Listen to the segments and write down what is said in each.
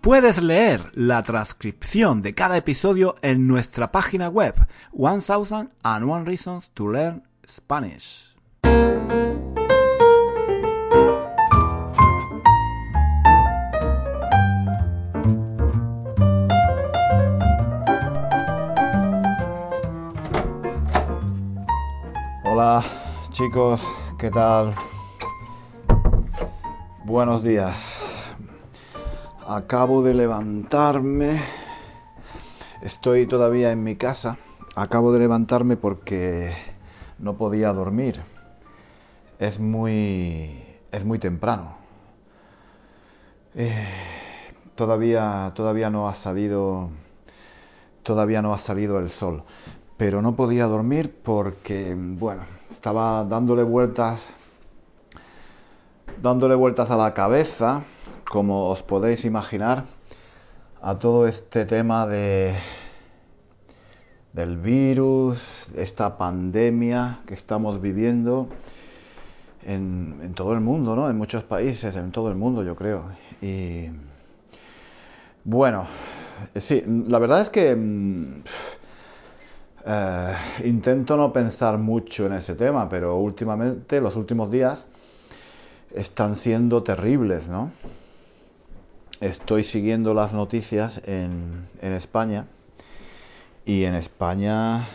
Puedes leer la transcripción de cada episodio en nuestra página web 1001 Reasons to Learn Spanish. Hola chicos, ¿qué tal? Buenos días. Acabo de levantarme. Estoy todavía en mi casa. Acabo de levantarme porque no podía dormir. Es muy es muy temprano. Eh, todavía todavía no ha salido todavía no ha salido el sol, pero no podía dormir porque bueno, estaba dándole vueltas dándole vueltas a la cabeza como os podéis imaginar, a todo este tema de del virus, esta pandemia que estamos viviendo en, todo el mundo, ¿no? En muchos países, en todo el mundo, yo creo. Y bueno, sí, la verdad es que eh, intento no pensar mucho en ese tema, pero últimamente, los últimos días, están siendo terribles, ¿no? estoy siguiendo las noticias en, en España y en España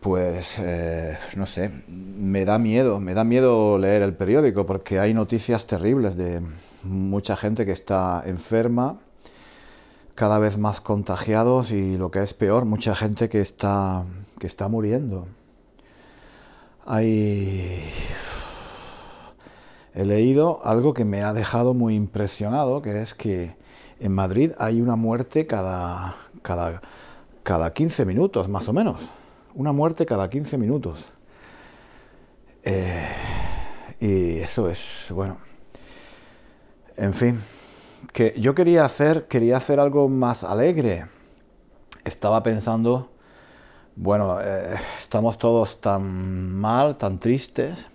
pues eh, no sé, me da miedo, me da miedo leer el periódico porque hay noticias terribles de mucha gente que está enferma, cada vez más contagiados y lo que es peor, mucha gente que está que está muriendo. Hay he leído algo que me ha dejado muy impresionado, que es que en Madrid hay una muerte cada, cada, cada 15 minutos, más o menos. Una muerte cada 15 minutos. Eh, y eso es, bueno. En fin, que yo quería hacer, quería hacer algo más alegre. Estaba pensando, bueno, eh, estamos todos tan mal, tan tristes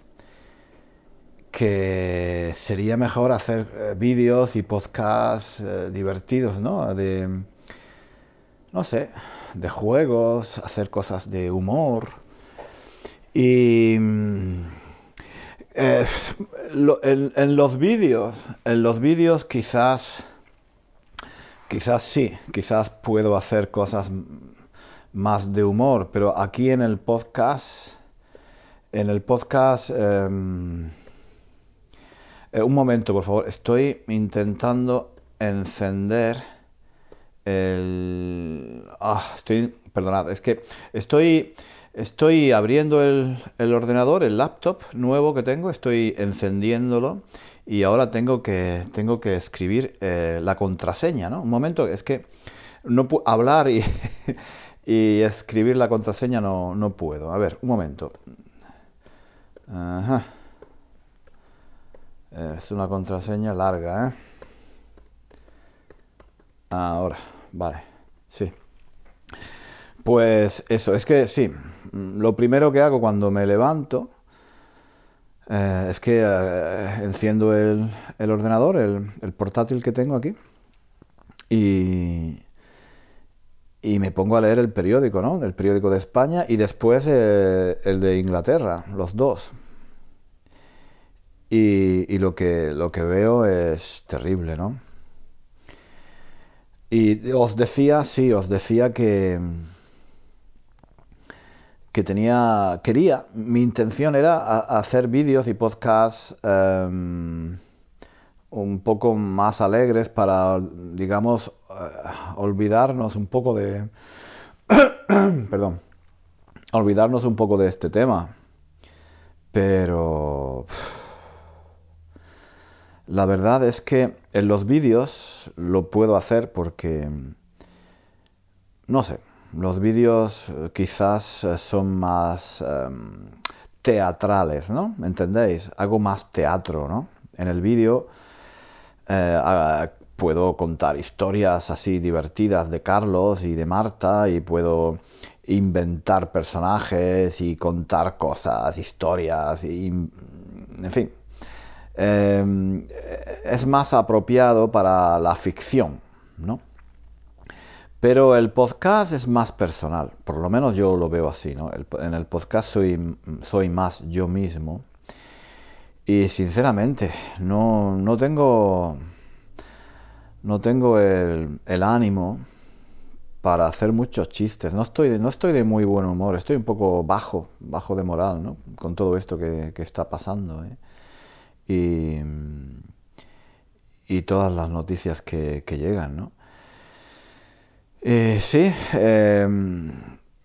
que sería mejor hacer eh, vídeos y podcasts eh, divertidos, ¿no? De, no sé, de juegos, hacer cosas de humor. Y mm, eh, en, los vídeos, en los vídeos quizás, quizás sí, quizás puedo hacer cosas más de humor, pero aquí en el podcast, en el podcast... Em, eh, un momento, por favor. Estoy intentando encender el... Ah, estoy... Perdonad, es que estoy... Estoy abriendo el, el, ordenador, el laptop nuevo que tengo, estoy encendiéndolo y ahora tengo que, tengo que escribir eh, la contraseña, ¿no? Un momento, es que no hablar y, y escribir la contraseña no, no puedo. A ver, un momento. Ajá. Es una contraseña larga, ¿eh? Ahora, vale, sí. Pues eso, es que sí, lo primero que hago cuando me levanto eh, es que eh, enciendo el, ordenador, el, el, portátil que tengo aquí, y, me pongo a leer el periódico, ¿no? El periódico de España y después eh, el de Inglaterra, los dos. Y, lo, que, lo que veo es terrible, ¿no? Y os decía, sí, os decía que, que tenía, quería, mi intención era hacer vídeos y podcasts em, un poco más alegres para, digamos, eh, olvidarnos un poco de, perdón, olvidarnos un poco de este tema. Pero La verdad es que en los vídeos lo puedo hacer porque, no sé, los vídeos eh, quizás eh, son más em, teatrales, ¿no? ¿Entendéis? Hago más teatro, ¿no? En el vídeo eh, puedo contar historias así divertidas de Carlos y de Marta y puedo inventar personajes y contar cosas, historias, y, en fin. Em, es más apropiado para la ficción, ¿no? Pero el podcast es más personal, por lo menos yo lo veo así, ¿no? en el podcast soy, soy más yo mismo y sinceramente no, no tengo, no tengo el, el ánimo para hacer muchos chistes. No estoy, no estoy de muy buen humor, estoy un poco bajo, bajo de moral, ¿no? Con todo esto que, está pasando. ¿eh? Y, y, todas las noticias que, llegan, ¿no? Eh, sí, em,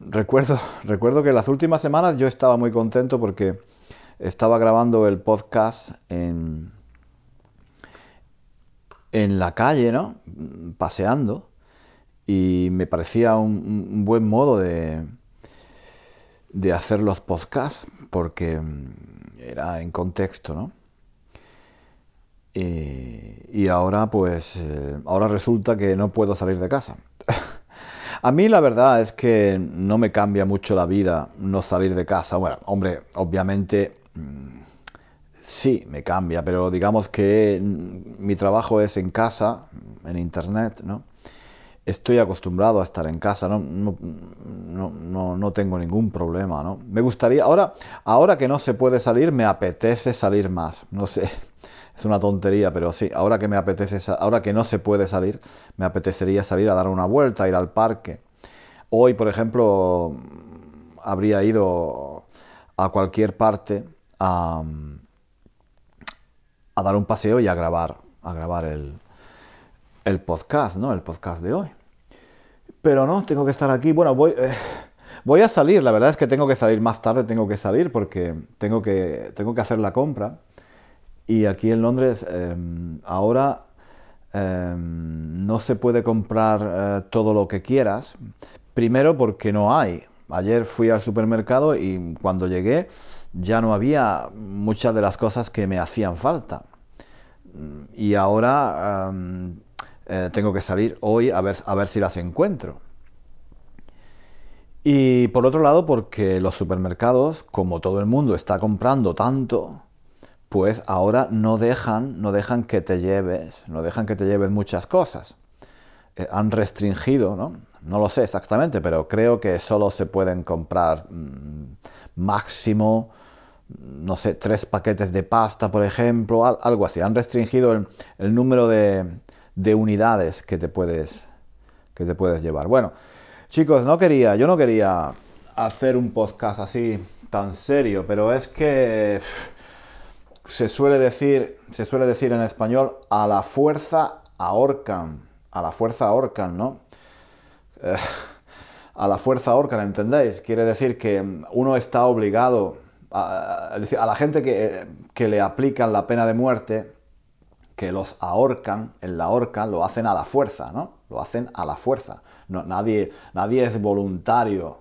recuerdo, recuerdo que las últimas semanas yo estaba muy contento porque estaba grabando el podcast en, en la calle, ¿no? Paseando y me parecía un, buen modo de, de hacer los podcasts porque era en contexto, ¿no? Y, ahora pues eh, ahora resulta que no puedo salir de casa. A mí la verdad es que no me cambia mucho la vida no salir de casa. Bueno, hombre, obviamente mm, sí me cambia, pero digamos que mm, mi trabajo es en casa, en internet, ¿no? estoy acostumbrado a estar en casa, no, no, no, tengo ningún problema, ¿no? Me gustaría, ahora, ahora que no se puede salir, me apetece salir más, no sé, es una tontería, pero sí, ahora que me apetece, ahora que no se puede salir, me apetecería salir a dar una vuelta, ir al parque. Hoy, por ejemplo, habría ido a cualquier parte a, dar un paseo y a grabar, a grabar el, el podcast, ¿no? El podcast de hoy. Pero no, tengo que estar aquí. Bueno, voy, eh, voy a salir. La verdad es que tengo que salir más tarde, tengo que salir porque tengo que, tengo que hacer la compra. Y aquí en Londres em, ahora em, no se puede comprar eh, todo lo que quieras. Primero porque no hay. Ayer fui al supermercado y cuando llegué ya no había muchas de las cosas que me hacían falta. Y ahora em, eh, tengo que salir hoy a ver, a ver si las encuentro. Y por otro lado, porque los supermercados, como todo el mundo está comprando tanto, pues ahora no dejan, no dejan que te lleves, no dejan que te lleves muchas cosas. Eh, han restringido, ¿no? No lo sé exactamente, pero creo que solo se pueden comprar mm, máximo, no sé, tres paquetes de pasta, por ejemplo, algo así. Han restringido el número de, de unidades que te puedes que te puedes llevar. Bueno, chicos, no quería, yo no quería hacer un podcast así tan serio, pero es que se suele decir, se suele decir en español a la fuerza ahorcan, a la fuerza ahorcan, ¿no? Eh, a la fuerza ahorcan, ¿entendéis? Quiere decir que uno está obligado a, a la gente que, le aplican la pena de muerte, que los ahorcan, en la horca, lo hacen a la fuerza, ¿no? Lo hacen a la fuerza. Nadie es voluntario,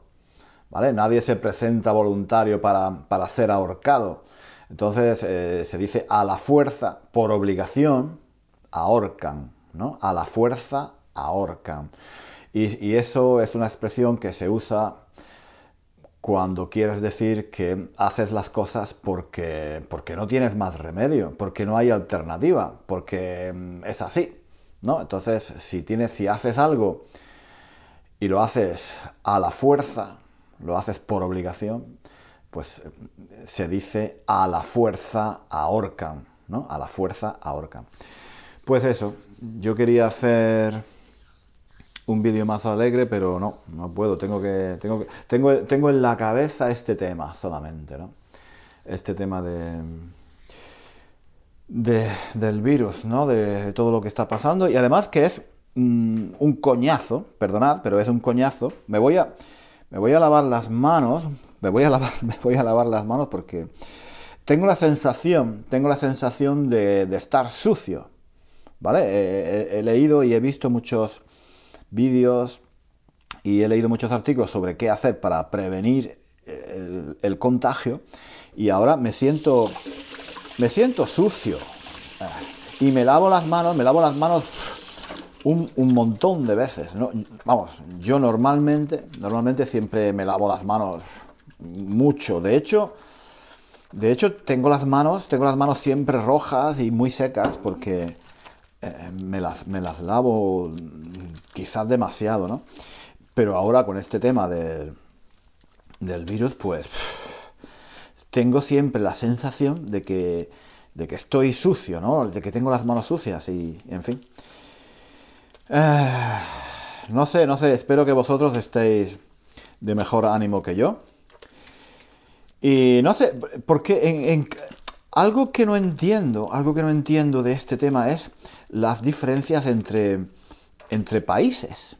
¿vale? Nadie se presenta voluntario para, ser ahorcado. Entonces eh, se dice a la fuerza, por obligación, ahorcan, ¿no? A la fuerza ahorcan. Y, y eso es una expresión que se usa cuando quieres decir que haces las cosas porque, porque no tienes más remedio, porque no hay alternativa, porque mm, es así, ¿no? Entonces, si tienes, si haces algo y lo haces a la fuerza, lo haces por obligación, pues se dice a la fuerza ahorcan, ¿no? A la fuerza ahorcan. Pues eso, yo quería hacer un vídeo más alegre, pero no, no puedo, tengo que, tengo que, tengo, tengo en la cabeza este tema solamente, ¿no? Este tema de, de del virus, ¿no? De, todo lo que está pasando y además que es mm, un coñazo, perdonad, pero es un coñazo. Me voy a, me voy a lavar las manos, me voy a lavar, me voy a lavar las manos porque tengo la sensación, tengo la sensación de, estar sucio, ¿vale? he, leído y he visto muchos vídeos y he leído muchos artículos sobre qué hacer para prevenir el, contagio y ahora me siento me siento sucio y me lavo las manos, me lavo las manos un, montón de veces. Vamos, yo normalmente, normalmente siempre me lavo las manos mucho. De hecho, de hecho tengo las manos, tengo las manos siempre rojas y muy secas porque eh, me, las, me las lavo quizás demasiado, ¿no? Pero ahora con este tema del, del virus, pues tengo siempre la sensación de que, de que estoy sucio, ¿no? De que tengo las manos sucias y, en fin. Eh, no sé, no sé, espero que vosotros estéis de mejor ánimo que yo. Y no sé, porque en, algo que no entiendo, algo que no entiendo de este tema es las diferencias entre, entre países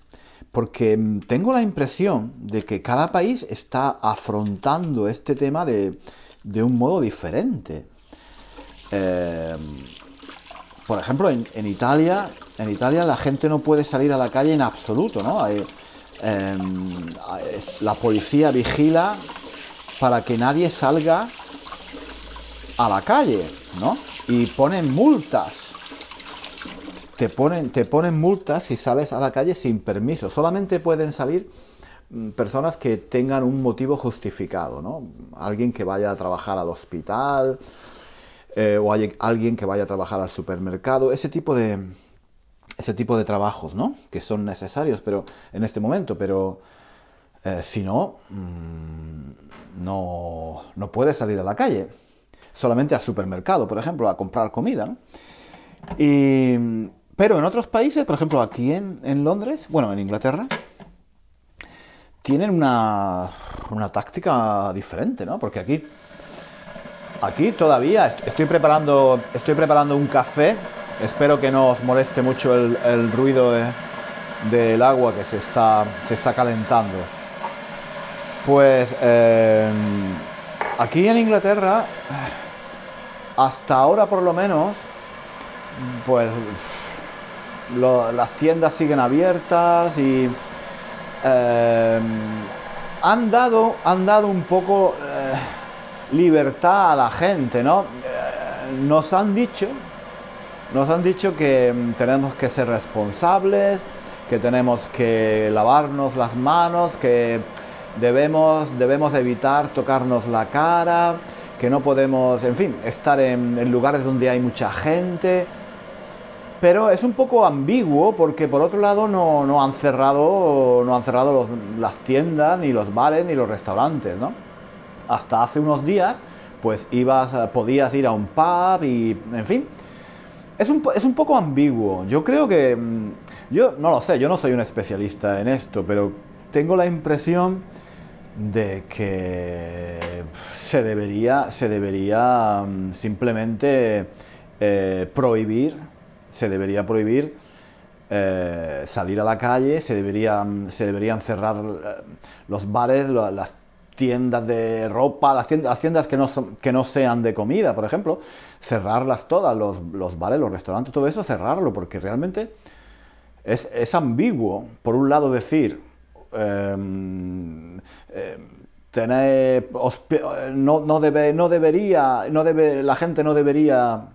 porque tengo la impresión de que cada país está afrontando este tema de, un modo diferente. Em, por ejemplo, en, Italia, en Italia la gente no puede salir a la calle en absoluto, ¿no? Em, la policía vigila para que nadie salga a la calle, ¿no? Y ponen multas te ponen, te ponen multas si sales a la calle sin permiso. Solamente pueden salir mm, personas que tengan un motivo justificado, ¿no? Alguien que vaya a trabajar al hospital eh, o hay alguien que vaya a trabajar al supermercado, ese tipo de ese tipo de trabajos, ¿no? Que son necesarios, pero en este momento, pero eh, si no, mm, no, no puedes salir a la calle. Solamente al supermercado, por ejemplo, a comprar comida, ¿no? Y, pero en otros países, por ejemplo aquí en, Londres, bueno, en Inglaterra, tienen una, una táctica diferente, ¿no? Porque aquí, aquí todavía estoy preparando, estoy preparando un café. Espero que no os moleste mucho el, ruido del agua que se está, se está calentando. Pues em, aquí en Inglaterra, hasta ahora por lo menos, pues las tiendas siguen abiertas y em, han, dado, han dado un poco eh, libertad a la gente, ¿no? Eh, nos han dicho, nos han dicho que em, tenemos que ser responsables, que tenemos que lavarnos las manos, que debemos, debemos evitar tocarnos la cara, que no podemos, en fin, estar en lugares donde hay mucha gente pero es un poco ambiguo porque por otro lado no, no han cerrado, no han cerrado las tiendas, ni los bares, ni los restaurantes, ¿no? Hasta hace unos días, pues ibas, podías ir a un pub y, en fin, es un, es un poco ambiguo. Yo creo que, mm, yo no lo sé, yo no soy un especialista en esto, pero tengo la impresión de que se debería, se debería mm, simplemente eh, prohibir se debería prohibir eh, salir a la calle, se deberían, se deberían cerrar eh, los bares, las tiendas de ropa, las tiendas, las tiendas que, no son, que no sean de comida, por ejemplo, cerrarlas todas, los, los bares, los restaurantes, todo eso, cerrarlo, porque realmente es, es ambiguo, por un lado decir, tener, no, no, debe, no debería, no debe, la gente no debería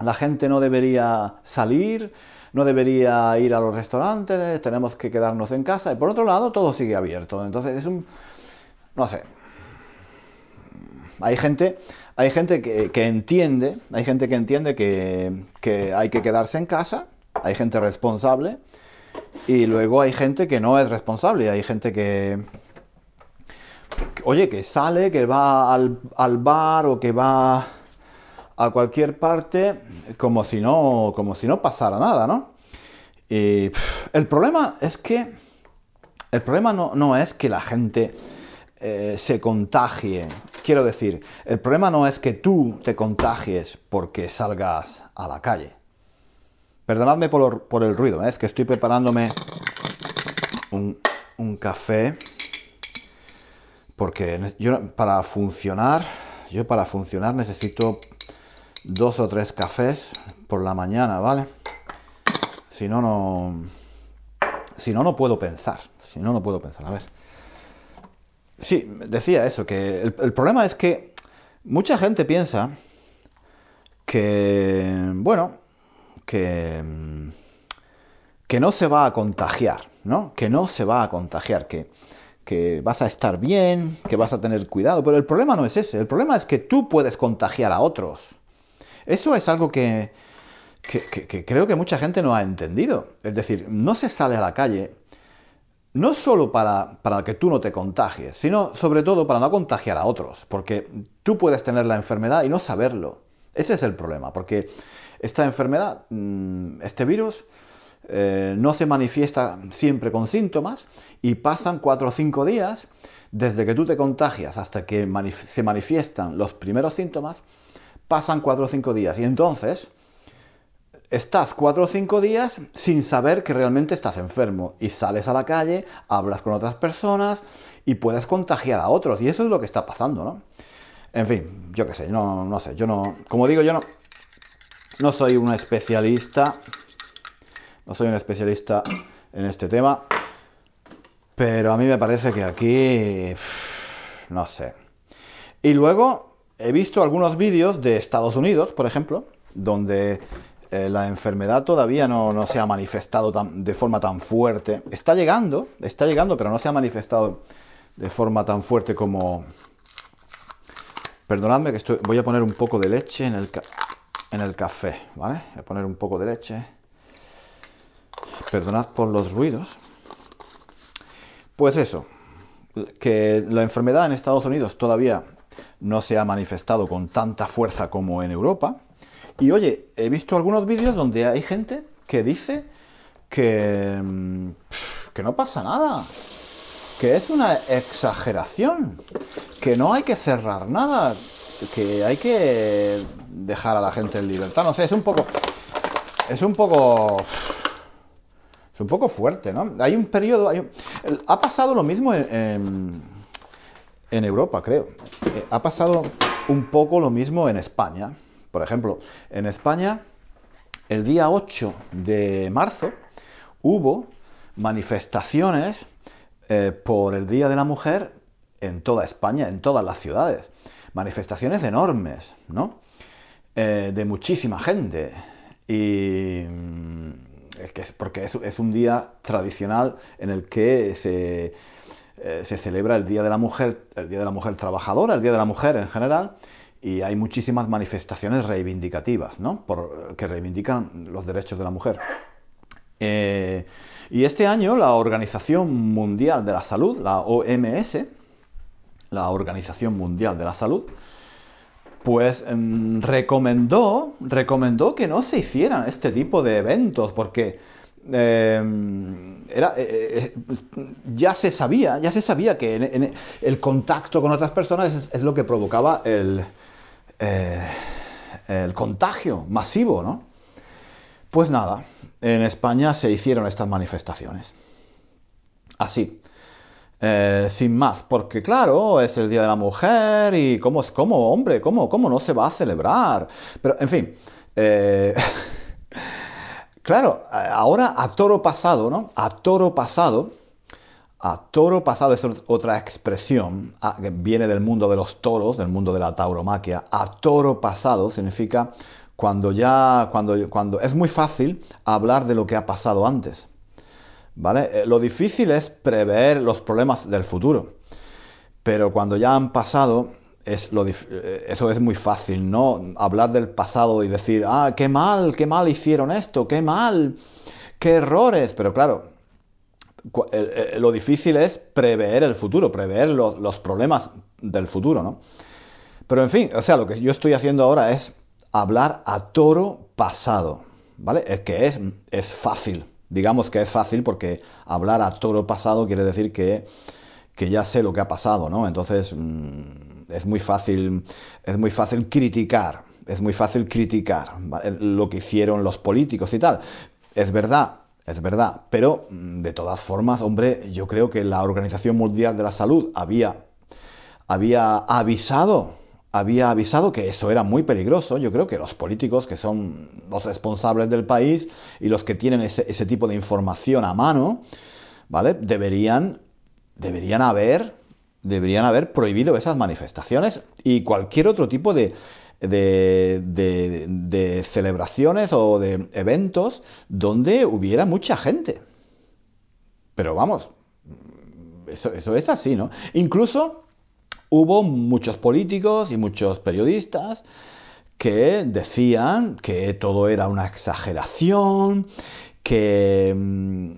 la gente no debería salir, no debería ir a los restaurantes, tenemos que quedarnos en casa. Y por otro lado, todo sigue abierto. Entonces es un... no sé. Hay gente, hay gente que, entiende, hay gente que entiende que, hay que quedarse en casa, hay gente responsable, y luego hay gente que no es responsable, hay gente que, oye, que sale, que va al, bar o que va a cualquier parte como si no, como si no pasara nada, ¿no? Y el problema es que el problema no, es que la gente eh, se contagie. Quiero decir, el problema no es que tú te contagies porque salgas a la calle. Perdonadme por, el ruido, ¿eh? es que estoy preparándome un, un café porque yo, para funcionar yo para funcionar necesito dos o tres cafés por la mañana, ¿vale? Si no, no... Si no, no puedo pensar. Si no, no puedo pensar. A ver. Sí, decía eso, que el, problema es que mucha gente piensa que, bueno, que, que no se va a contagiar, ¿no? Que no se va a contagiar, que, que vas a estar bien, que vas a tener cuidado, pero el problema no es ese, el problema es que tú puedes contagiar a otros. Eso es algo que, que, creo que mucha gente no ha entendido. Es decir, no se sale a la calle no solo para, para, que tú no te contagies, sino sobre todo para no contagiar a otros, porque tú puedes tener la enfermedad y no saberlo. Ese es el problema, porque esta enfermedad, mm, este virus, eh, no se manifiesta siempre con síntomas y pasan cuatro o cinco días desde que tú te contagias hasta que se manifiestan los primeros síntomas, pasan cuatro o cinco días y entonces estás cuatro o cinco días sin saber que realmente estás enfermo y sales a la calle, hablas con otras personas y puedes contagiar a otros y eso es lo que está pasando, ¿no? En fin, yo qué sé, no, no sé, yo no, como digo, yo no, no soy un especialista, no soy un especialista en este tema, pero a mí me parece que aquí, no sé. Y luego he visto algunos vídeos de Estados Unidos, por ejemplo, donde eh, la enfermedad todavía no, se ha manifestado de forma tan fuerte. Está llegando, está llegando, pero no se ha manifestado de forma tan fuerte como... Perdonadme que estoy, voy a poner un poco de leche en el, en el café, ¿vale? Voy a poner un poco de leche. Perdonad por los ruidos. Pues eso, que la enfermedad en Estados Unidos todavía no se ha manifestado con tanta fuerza como en Europa. Y oye, he visto algunos vídeos donde hay gente que dice que, mm, que no pasa nada, que es una exageración, que no hay que cerrar nada, que hay que dejar a la gente en libertad. No sé, es un poco. Es un poco. Es un poco fuerte, ¿no? Hay un periodo. ha pasado lo mismo en, en Europa, creo. Eh, ha pasado un poco lo mismo en España. Por ejemplo, en España, el día 8 de marzo hubo manifestaciones eh, por el Día de la Mujer en toda España, en todas las ciudades. Manifestaciones enormes, ¿no? Eh, de muchísima gente. Y mm, porque es, un día tradicional en el que se, eh, se celebra el Día de la Mujer, el Día de la Mujer Trabajadora, el Día de la Mujer en general, y hay muchísimas manifestaciones reivindicativas, ¿no? Por, que reivindican los derechos de la mujer. Eh, y este año la Organización Mundial de la Salud, la OMS, la Organización Mundial de la Salud, pues em, recomendó, recomendó que no se hicieran este tipo de eventos porque em, era, eh, eh, ya se sabía, ya se sabía que el contacto con otras personas es lo que provocaba el, eh, el contagio masivo, ¿no? Pues nada, en España se hicieron estas manifestaciones. Así, eh, sin más, porque claro, es el Día de la Mujer y cómo es, cómo, hombre, cómo, cómo no se va a celebrar. Pero, en fin, eh, claro, ahora a toro pasado, ¿no? A toro pasado, a toro pasado es otra expresión que viene del mundo de los toros, del mundo de la tauromaquia. A toro pasado significa cuando ya, cuando, cuando es muy fácil hablar de lo que ha pasado antes. ¿Vale? Eh, lo difícil es prever los problemas del futuro. Pero cuando ya han pasado, es lo, eh, eso es muy fácil, ¿no? Hablar del pasado y decir, ah, qué mal, qué mal hicieron esto, qué mal, qué errores. Pero claro, lo difícil es prever el futuro, prever los, problemas del futuro, ¿no? Pero en fin, o sea, lo que yo estoy haciendo ahora es hablar a toro pasado, ¿vale? Es que es, es fácil, digamos que es fácil porque hablar a toro pasado quiere decir que, que ya sé lo que ha pasado, ¿no? Entonces mm, es muy fácil, es muy fácil criticar, es muy fácil criticar lo que hicieron los políticos y tal. Es verdad, es verdad, pero mm, de todas formas, hombre, yo creo que la Organización Mundial de la Salud había, había avisado, había avisado que eso era muy peligroso. Yo creo que los políticos, que son los responsables del país y los que tienen ese, tipo de información a mano, ¿vale? Deberían, deberían haber, deberían haber prohibido esas manifestaciones y cualquier otro tipo de, de, de, de, celebraciones o de eventos donde hubiera mucha gente. Pero vamos, eso, eso es así, ¿no? Incluso hubo muchos políticos y muchos periodistas que decían que todo era una exageración, que, mm,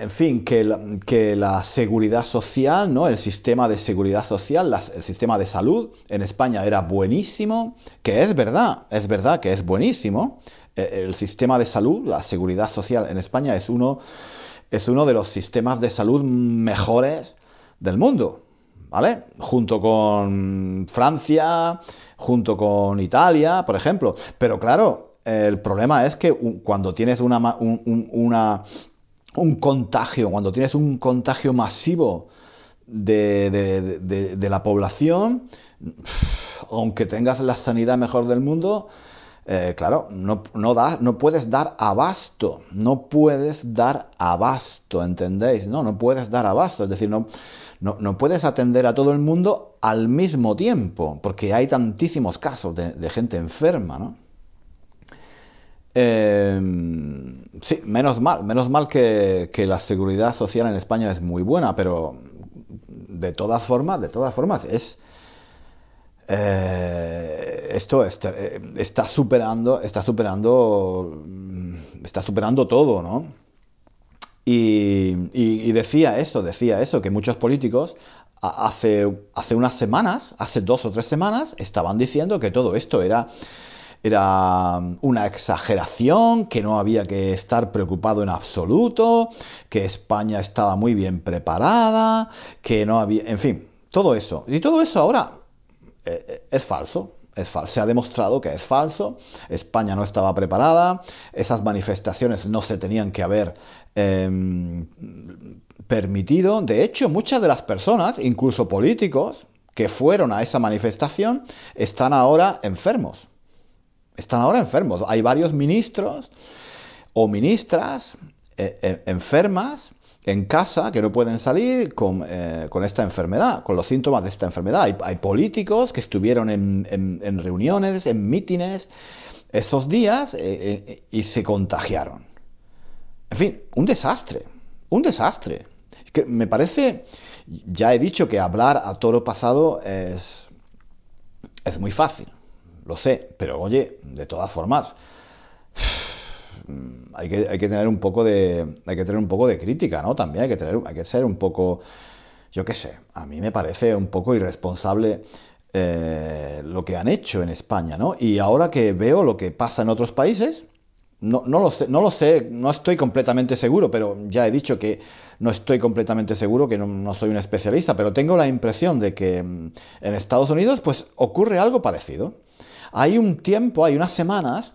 en fin, que la, que la seguridad social, ¿no? el sistema de seguridad social, el sistema de salud en España era buenísimo, que es verdad, es verdad que es buenísimo. E, el sistema de salud, la seguridad social en España es uno, es uno de los sistemas de salud mejores del mundo. ¿Vale? Junto con Francia, junto con Italia, por ejemplo. Pero claro, el problema es que cuando tienes una, un, una, un contagio, cuando tienes un contagio masivo de, de, de, de, la población, aunque tengas la sanidad mejor del mundo, eh, claro, no, no, no puedes dar abasto, no puedes dar abasto, ¿entendéis? No, no puedes dar abasto, es decir, no, no, puedes atender a todo el mundo al mismo tiempo, porque hay tantísimos casos de, gente enferma, ¿no? Eh, sí, menos mal, menos mal que, que, la seguridad social en España es muy buena, pero de todas formas, de todas formas, es eh, esto está, está, superando, está superando, está superando todo, ¿no? Y, decía eso, decía eso, que muchos políticos hace, hace unas semanas, hace dos o tres semanas, estaban diciendo que todo esto era, era una exageración, que no había que estar preocupado en absoluto, que España estaba muy bien preparada, que no había, en fin, todo eso. Y todo eso ahora eh, es falso. Es falso. Se ha demostrado que es falso. España no estaba preparada. Esas manifestaciones no se tenían que haber eh, permitido. De hecho, muchas de las personas, incluso políticos, que fueron a esa manifestación, están ahora enfermos. Están ahora enfermos. Hay varios ministros o ministras eh, eh, enfermas en casa que no pueden salir con, eh, con, esta enfermedad, con los síntomas de esta enfermedad. Hay, políticos que estuvieron en, reuniones, en mítines esos días y se contagiaron. En fin, un desastre, un desastre. Que me parece, ya he dicho que hablar a toro pasado es, es muy fácil, lo sé, pero oye, de todas formas, hay que, hay que tener un poco de hay que tener un poco de crítica, ¿no? También hay que tener hay que ser un poco yo qué sé, a mí me parece un poco irresponsable eh, lo que han hecho en España, ¿no? Y ahora que veo lo que pasa en otros países, no, lo sé, no lo sé, no estoy completamente seguro, pero ya he dicho que no estoy completamente seguro, que no, soy un especialista, pero tengo la impresión de que mm, en Estados Unidos pues ocurre algo parecido. Hay un tiempo, hay unas semanas,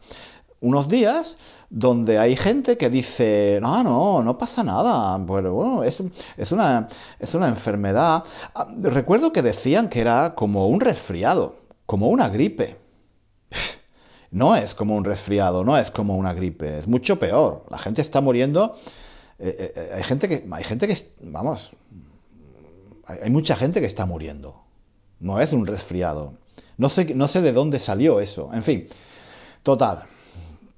unos días, donde hay gente que dice, no, no, no pasa nada, bueno, es, es, una, es una enfermedad. Ah, recuerdo que decían que era como un resfriado, como una gripe. No es como un resfriado, no es como una gripe, es mucho peor. La gente está muriendo. Eh, eh, hay gente que, hay gente que, vamos, hay, mucha gente que está muriendo. No es un resfriado. No sé, no sé de dónde salió eso. En fin, total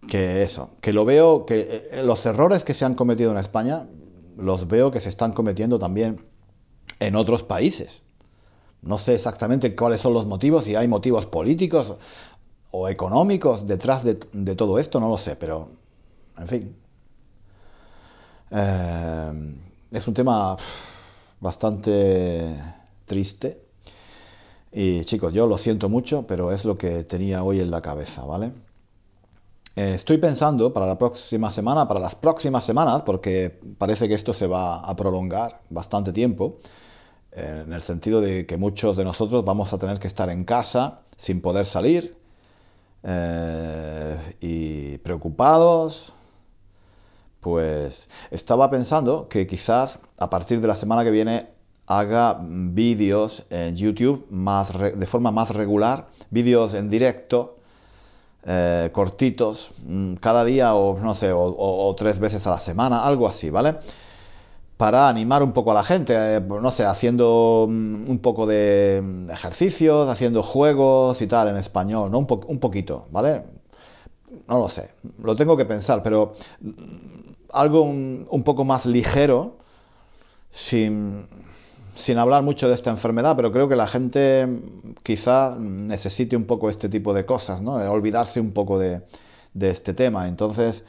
que eso, que lo veo, que eh, los errores que se han cometido en España, los veo que se están cometiendo también en otros países. No sé exactamente cuáles son los motivos, si hay motivos políticos o económicos detrás de, todo esto, no lo sé, pero, en fin. Eh, es un tema bastante triste. Y chicos, yo lo siento mucho, pero es lo que tenía hoy en la cabeza, ¿vale? Eh, estoy pensando para la próxima semana, para las próximas semanas, porque parece que esto se va a prolongar bastante tiempo, eh, en el sentido de que muchos de nosotros vamos a tener que estar en casa sin poder salir eh, y preocupados. Pues estaba pensando que quizás a partir de la semana que viene haga vídeos en YouTube más de forma más regular, vídeos en directo, eh, cortitos, mm, cada día o no sé, o, tres veces a la semana, algo así, ¿vale? Para animar un poco a la gente, eh, no sé, haciendo mm, un poco de mm, ejercicios, haciendo juegos y tal en español, ¿no? Un, un poquito, ¿vale? No lo sé, lo tengo que pensar, pero algo un poco más ligero, sin sin hablar mucho de esta enfermedad, pero creo que la gente quizá necesite un poco este tipo de cosas, ¿no? olvidarse un poco de, este tema. Entonces,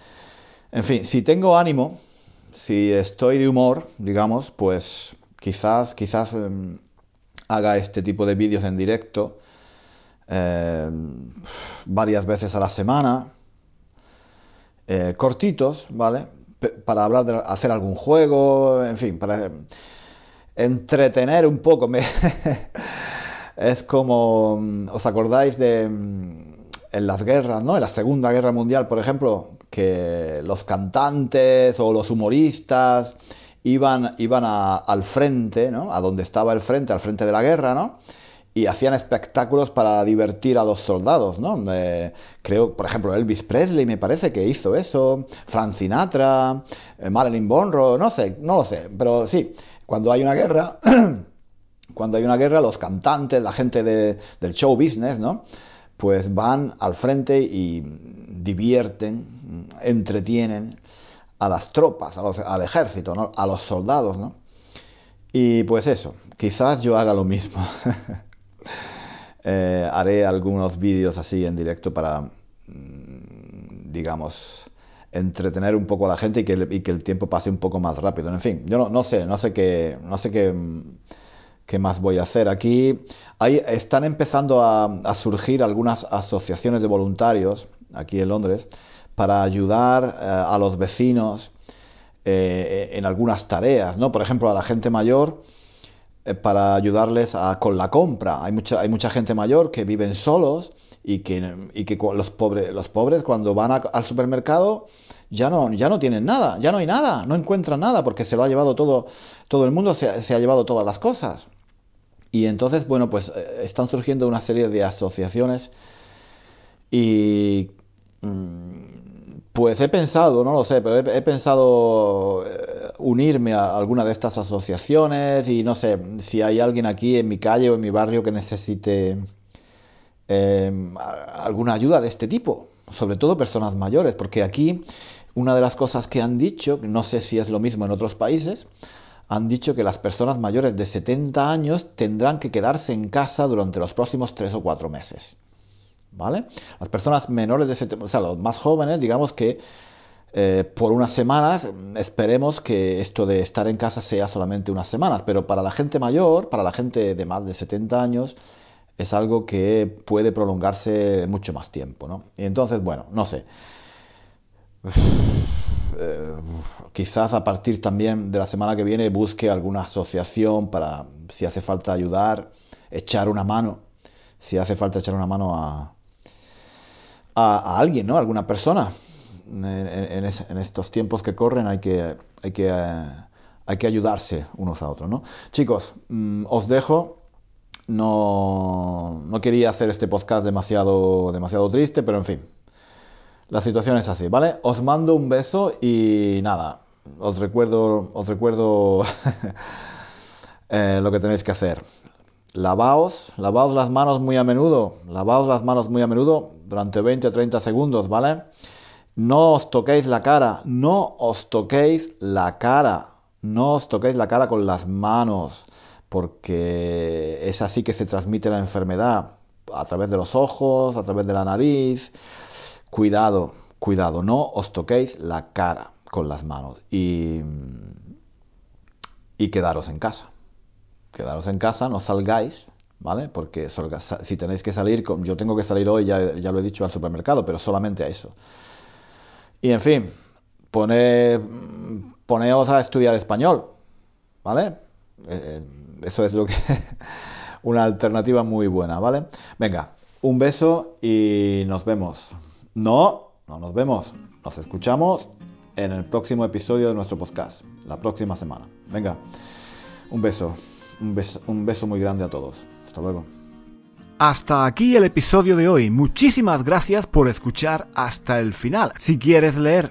en fin, si tengo ánimo, si estoy de humor, digamos, pues quizás, quizás em, haga este tipo de vídeos en directo em, varias veces a la semana, eh, cortitos, ¿vale? para hablar de hacer algún juego, en fin, para entretener un poco. Es como, ¿os acordáis de en las guerras, ¿no? En la Segunda Guerra Mundial, por ejemplo, que los cantantes o los humoristas iban, iban al frente, ¿no? A donde estaba el frente, al frente de la guerra, ¿no? y hacían espectáculos para divertir a los soldados, ¿no? creo, por ejemplo, Elvis Presley me parece que hizo eso, Frank Sinatra, eh, Marilyn Monroe, no sé, no lo sé, pero sí, cuando hay una guerra, cuando hay una guerra, los cantantes, la gente del show business, ¿no? Pues van al frente y divierten, entretienen a las tropas, al ejército, ¿no? a los soldados, ¿no? Y pues eso, quizás yo haga lo mismo. Eh, haré algunos vídeos así en directo para, mm, digamos, entretener un poco a la gente y que, el tiempo pase un poco más rápido. En fin, yo no, sé, no sé qué, no sé qué, qué más voy a hacer. Aquí hay, están empezando a, surgir algunas asociaciones de voluntarios aquí en Londres para ayudar eh, a los vecinos eh, en algunas tareas, ¿no? Por ejemplo, a la gente mayor eh, para ayudarles con la compra. Hay mucha, hay mucha gente mayor que viven solos y que, y que los, pobres, los pobres cuando van al supermercado ya no, ya no tienen nada, ya no hay nada, no encuentran nada porque se lo ha llevado todo, todo el mundo se, ha llevado todas las cosas. Y entonces, bueno, pues eh, están surgiendo una serie de asociaciones y mm, pues he pensado, no lo sé, pero he, pensado eh, unirme a alguna de estas asociaciones y no sé si hay alguien aquí en mi calle o en mi barrio que necesite em, alguna ayuda de este tipo, sobre todo personas mayores, porque aquí una de las cosas que han dicho, no sé si es lo mismo en otros países, han dicho que las personas mayores de 70 años tendrán que quedarse en casa durante los próximos 3 o 4 meses. ¿Vale? Las personas menores de 70, o sea, los más jóvenes, digamos que eh, por unas semanas, esperemos que esto de estar en casa sea solamente unas semanas, pero para la gente mayor, para la gente de más de 70 años, es algo que puede prolongarse mucho más tiempo, ¿no? Y entonces, bueno, no sé. Eh, quizás a partir también de la semana que viene busque alguna asociación para, si hace falta ayudar, echar una mano, si hace falta echar una mano a, a, alguien, ¿no? alguna persona. En, estos tiempos que corren hay que, hay que, eh, hay que ayudarse unos a otros, ¿no? Chicos, mm, os dejo. No, no quería hacer este podcast demasiado, demasiado triste, pero en fin, la situación es así, ¿vale? Os mando un beso y nada, os recuerdo, os recuerdo eh, lo que tenéis que hacer. Lavaos, lavaos las manos muy a menudo, lavaos las manos muy a menudo durante 20 o 30 segundos, ¿vale? No os toquéis la cara, no os toquéis la cara, no os toquéis la cara con las manos, porque es así que se transmite la enfermedad, a través de los ojos, a través de la nariz, cuidado, cuidado, no os toquéis la cara con las manos y, quedaros en casa. Quedaros en casa, no salgáis, ¿vale? Porque si tenéis que salir, yo tengo que salir hoy, ya, ya lo he dicho, al supermercado, pero solamente a eso. Y en fin, pone, poneos a estudiar español, ¿vale? Eh, eh, eso es lo que una alternativa muy buena, ¿vale? Venga, un beso y nos vemos. No, no nos vemos. Nos escuchamos en el próximo episodio de nuestro podcast, la próxima semana. Venga, un beso. Un beso, un beso muy grande a todos. Hasta luego. Hasta aquí el episodio de hoy. Muchísimas gracias por escuchar hasta el final. Si quieres leer